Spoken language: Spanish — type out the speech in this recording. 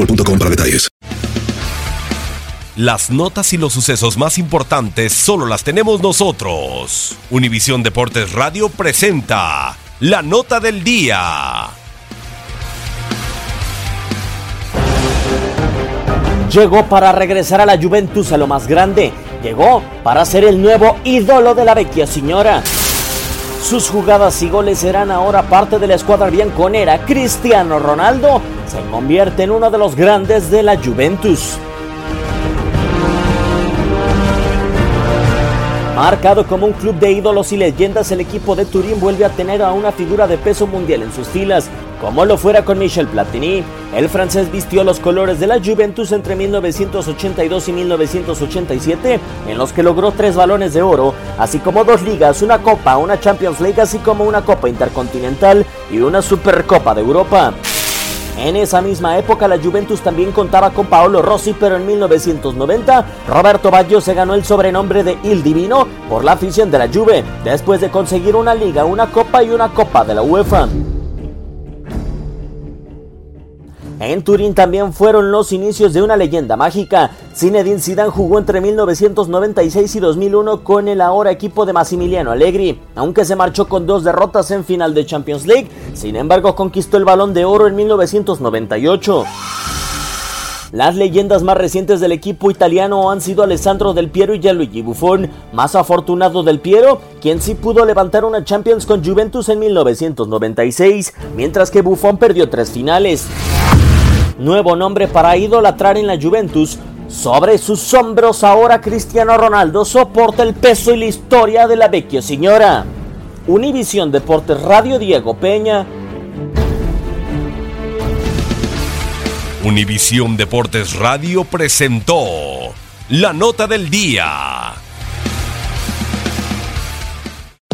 boostmobile.com para detalles. Las notas y los sucesos más importantes solo las tenemos nosotros. Univisión Deportes Radio presenta la nota del día. Llegó para regresar a la Juventus a lo más grande. Llegó para ser el nuevo ídolo de la vecchia señora. Sus jugadas y goles serán ahora parte de la escuadra bianconera. Cristiano Ronaldo se convierte en uno de los grandes de la Juventus. Marcado como un club de ídolos y leyendas, el equipo de Turín vuelve a tener a una figura de peso mundial en sus filas, como lo fuera con Michel Platini. El francés vistió los colores de la Juventus entre 1982 y 1987, en los que logró tres balones de oro, así como dos ligas, una copa, una Champions League, así como una copa intercontinental y una Supercopa de Europa. En esa misma época la Juventus también contaba con Paolo Rossi, pero en 1990 Roberto Baggio se ganó el sobrenombre de Il Divino por la afición de la Juve, después de conseguir una liga, una copa y una copa de la UEFA. En Turín también fueron los inicios de una leyenda mágica. Zinedine Zidane jugó entre 1996 y 2001 con el ahora equipo de Massimiliano Allegri, aunque se marchó con dos derrotas en final de Champions League. Sin embargo, conquistó el Balón de Oro en 1998. Las leyendas más recientes del equipo italiano han sido Alessandro Del Piero y Gianluigi Buffon, más afortunado Del Piero, quien sí pudo levantar una Champions con Juventus en 1996, mientras que Buffon perdió tres finales. Nuevo nombre para idolatrar en la Juventus. Sobre sus hombros ahora Cristiano Ronaldo soporta el peso y la historia de la vecchia señora. Univisión Deportes Radio Diego Peña. Univisión Deportes Radio presentó la nota del día.